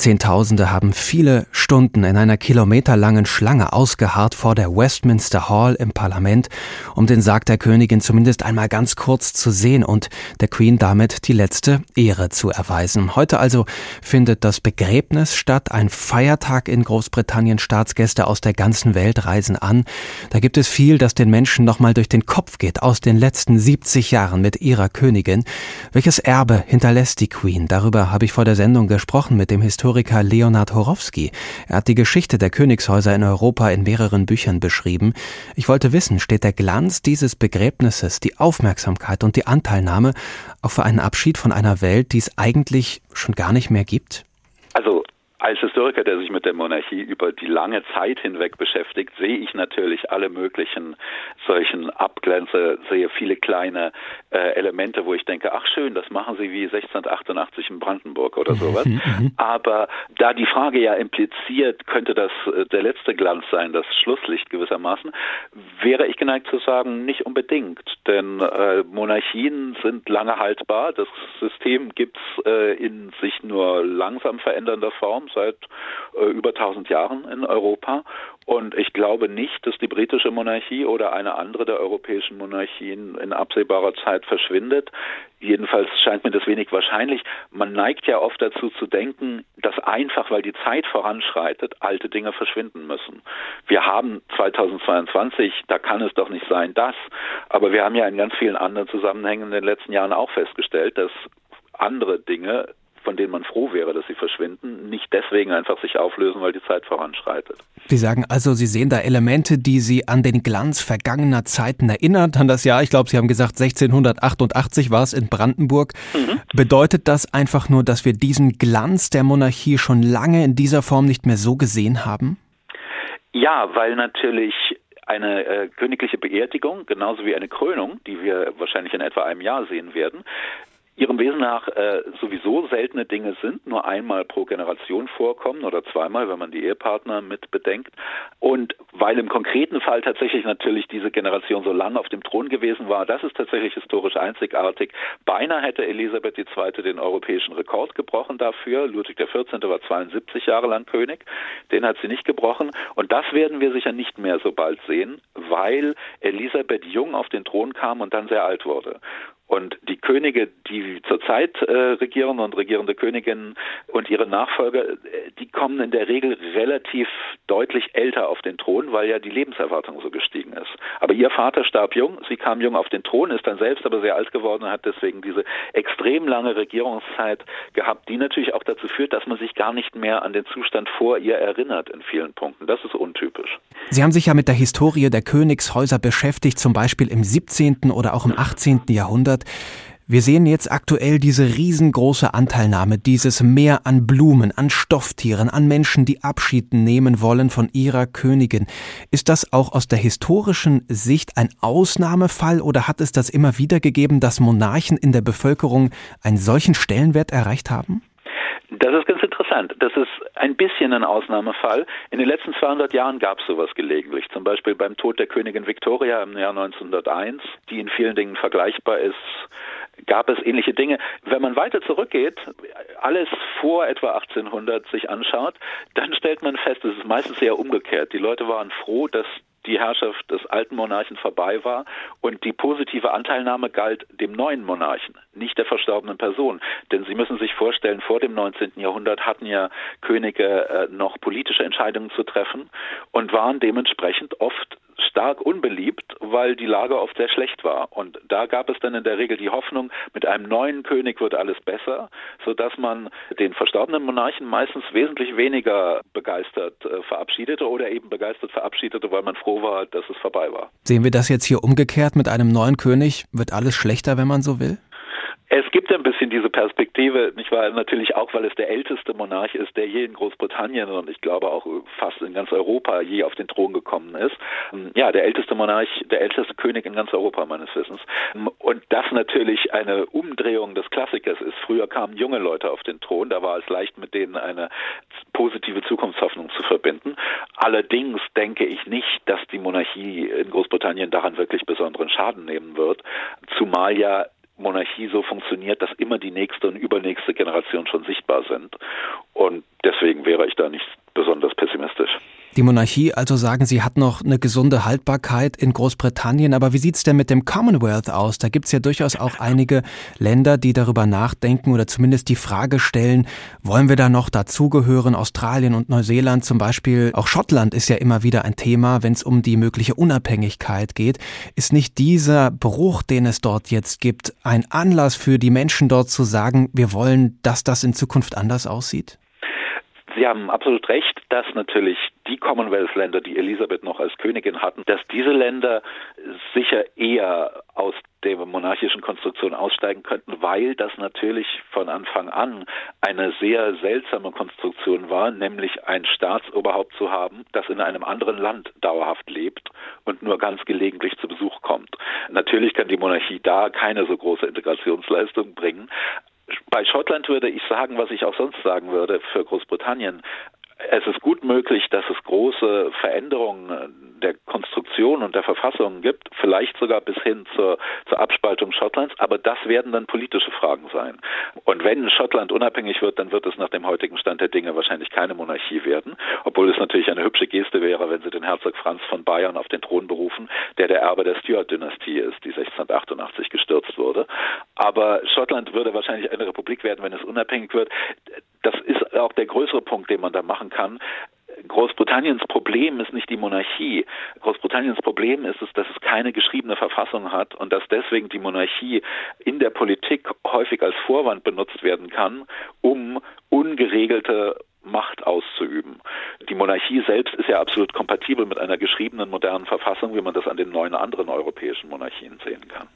Zehntausende haben viele Stunden in einer kilometerlangen Schlange ausgeharrt vor der Westminster Hall im Parlament, um den Sarg der Königin zumindest einmal ganz kurz zu sehen und der Queen damit die letzte Ehre zu erweisen. Heute also findet das Begräbnis statt, ein Feiertag in Großbritannien. Staatsgäste aus der ganzen Welt reisen an. Da gibt es viel, das den Menschen nochmal durch den Kopf geht aus den letzten 70 Jahren mit ihrer Königin. Welches Erbe hinterlässt die Queen? Darüber habe ich vor der Sendung gesprochen mit dem Historiker Historiker Leonhard Horowski. Er hat die Geschichte der Königshäuser in Europa in mehreren Büchern beschrieben. Ich wollte wissen, steht der Glanz dieses Begräbnisses, die Aufmerksamkeit und die Anteilnahme auch für einen Abschied von einer Welt, die es eigentlich schon gar nicht mehr gibt? Also als Historiker, der sich mit der Monarchie über die lange Zeit hinweg beschäftigt, sehe ich natürlich alle möglichen solchen Abgrenze, sehe viele kleine äh, Elemente, wo ich denke, ach schön, das machen sie wie 1688 in Brandenburg oder sowas. Mhm, mhm. Aber da die Frage ja impliziert, könnte das äh, der letzte Glanz sein, das Schlusslicht gewissermaßen, wäre ich geneigt zu sagen, nicht unbedingt. Denn äh, Monarchien sind lange haltbar. Das System gibt's äh, in sich nur langsam verändernder Form seit äh, über 1000 Jahren in Europa. Und ich glaube nicht, dass die britische Monarchie oder eine andere der europäischen Monarchien in absehbarer Zeit verschwindet. Jedenfalls scheint mir das wenig wahrscheinlich. Man neigt ja oft dazu zu denken, dass einfach, weil die Zeit voranschreitet, alte Dinge verschwinden müssen. Wir haben 2022, da kann es doch nicht sein, das. Aber wir haben ja in ganz vielen anderen Zusammenhängen in den letzten Jahren auch festgestellt, dass andere Dinge von denen man froh wäre, dass sie verschwinden, nicht deswegen einfach sich auflösen, weil die Zeit voranschreitet. Sie sagen also, Sie sehen da Elemente, die Sie an den Glanz vergangener Zeiten erinnert, an das Jahr, ich glaube, Sie haben gesagt, 1688 war es in Brandenburg. Mhm. Bedeutet das einfach nur, dass wir diesen Glanz der Monarchie schon lange in dieser Form nicht mehr so gesehen haben? Ja, weil natürlich eine äh, königliche Beerdigung, genauso wie eine Krönung, die wir wahrscheinlich in etwa einem Jahr sehen werden, ihrem Wesen nach äh, sowieso seltene Dinge sind, nur einmal pro Generation vorkommen oder zweimal, wenn man die Ehepartner mit bedenkt. Und weil im konkreten Fall tatsächlich natürlich diese Generation so lange auf dem Thron gewesen war, das ist tatsächlich historisch einzigartig. Beinahe hätte Elisabeth II. den europäischen Rekord gebrochen dafür. Ludwig XIV. war 72 Jahre lang König. Den hat sie nicht gebrochen. Und das werden wir sicher nicht mehr so bald sehen, weil Elisabeth jung auf den Thron kam und dann sehr alt wurde. Und die Könige, die zurzeit äh, regieren und regierende Königinnen und ihre Nachfolger, äh, die kommen in der Regel relativ deutlich älter auf den Thron, weil ja die Lebenserwartung so gestiegen ist. Aber ihr Vater starb jung, sie kam jung auf den Thron, ist dann selbst aber sehr alt geworden und hat deswegen diese extrem lange Regierungszeit gehabt, die natürlich auch dazu führt, dass man sich gar nicht mehr an den Zustand vor ihr erinnert in vielen Punkten. Das ist untypisch. Sie haben sich ja mit der Historie der Königshäuser beschäftigt, zum Beispiel im 17. oder auch im 18. Jahrhundert hat. Wir sehen jetzt aktuell diese riesengroße Anteilnahme, dieses Meer an Blumen, an Stofftieren, an Menschen, die Abschied nehmen wollen von ihrer Königin. Ist das auch aus der historischen Sicht ein Ausnahmefall oder hat es das immer wieder gegeben, dass Monarchen in der Bevölkerung einen solchen Stellenwert erreicht haben? Das ist ganz interessant. Das ist ein bisschen ein Ausnahmefall. In den letzten 200 Jahren gab es sowas gelegentlich. Zum Beispiel beim Tod der Königin Victoria im Jahr 1901, die in vielen Dingen vergleichbar ist gab es ähnliche Dinge. Wenn man weiter zurückgeht, alles vor etwa 1800 sich anschaut, dann stellt man fest, es ist meistens eher umgekehrt. Die Leute waren froh, dass die Herrschaft des alten Monarchen vorbei war und die positive Anteilnahme galt dem neuen Monarchen, nicht der verstorbenen Person. Denn Sie müssen sich vorstellen, vor dem 19. Jahrhundert hatten ja Könige äh, noch politische Entscheidungen zu treffen und waren dementsprechend oft stark unbeliebt, weil die Lage oft sehr schlecht war. Und da gab es dann in der Regel die Hoffnung, mit einem neuen König wird alles besser, sodass man den verstorbenen Monarchen meistens wesentlich weniger begeistert äh, verabschiedete oder eben begeistert verabschiedete, weil man froh war, dass es vorbei war. Sehen wir das jetzt hier umgekehrt mit einem neuen König? Wird alles schlechter, wenn man so will? Es gibt ein bisschen diese Perspektive, nicht wahr? Natürlich auch, weil es der älteste Monarch ist, der je in Großbritannien und ich glaube auch fast in ganz Europa je auf den Thron gekommen ist. Ja, der älteste Monarch, der älteste König in ganz Europa meines Wissens. Und das natürlich eine Umdrehung des Klassikers ist. Früher kamen junge Leute auf den Thron, da war es leicht, mit denen eine positive Zukunftshoffnung zu verbinden. Allerdings denke ich nicht, dass die Monarchie in Großbritannien daran wirklich besonderen Schaden nehmen wird, zumal ja Monarchie so funktioniert, dass immer die nächste und übernächste Generation schon sichtbar sind. Und deswegen wäre ich da nicht besonders pessimistisch. Die Monarchie, also sagen Sie, hat noch eine gesunde Haltbarkeit in Großbritannien. Aber wie sieht's denn mit dem Commonwealth aus? Da gibt's ja durchaus auch einige Länder, die darüber nachdenken oder zumindest die Frage stellen, wollen wir da noch dazugehören? Australien und Neuseeland zum Beispiel. Auch Schottland ist ja immer wieder ein Thema, wenn es um die mögliche Unabhängigkeit geht. Ist nicht dieser Bruch, den es dort jetzt gibt, ein Anlass für die Menschen dort zu sagen, wir wollen, dass das in Zukunft anders aussieht? Sie haben absolut recht, dass natürlich die Commonwealth-Länder, die Elisabeth noch als Königin hatten, dass diese Länder sicher eher aus der monarchischen Konstruktion aussteigen könnten, weil das natürlich von Anfang an eine sehr seltsame Konstruktion war, nämlich ein Staatsoberhaupt zu haben, das in einem anderen Land dauerhaft lebt und nur ganz gelegentlich zu Besuch kommt. Natürlich kann die Monarchie da keine so große Integrationsleistung bringen, bei Schottland würde ich sagen, was ich auch sonst sagen würde für Großbritannien. Es ist gut möglich, dass es große Veränderungen der Konstruktion und der Verfassung gibt, vielleicht sogar bis hin zur, zur Abspaltung Schottlands, aber das werden dann politische Fragen sein. Und wenn Schottland unabhängig wird, dann wird es nach dem heutigen Stand der Dinge wahrscheinlich keine Monarchie werden, obwohl es natürlich eine hübsche Geste wäre, wenn sie den Herzog Franz von Bayern auf den Thron berufen, der der Erbe der Stuart-Dynastie ist, die 1688 gestürzt wurde. Aber Schottland würde wahrscheinlich eine Republik werden, wenn es unabhängig wird. Das ist auch der größere Punkt, den man da machen kann. Großbritanniens Problem ist nicht die Monarchie. Großbritanniens Problem ist es, dass es keine geschriebene Verfassung hat und dass deswegen die Monarchie in der Politik häufig als Vorwand benutzt werden kann, um ungeregelte Macht auszuüben. Die Monarchie selbst ist ja absolut kompatibel mit einer geschriebenen modernen Verfassung, wie man das an den neun anderen europäischen Monarchien sehen kann.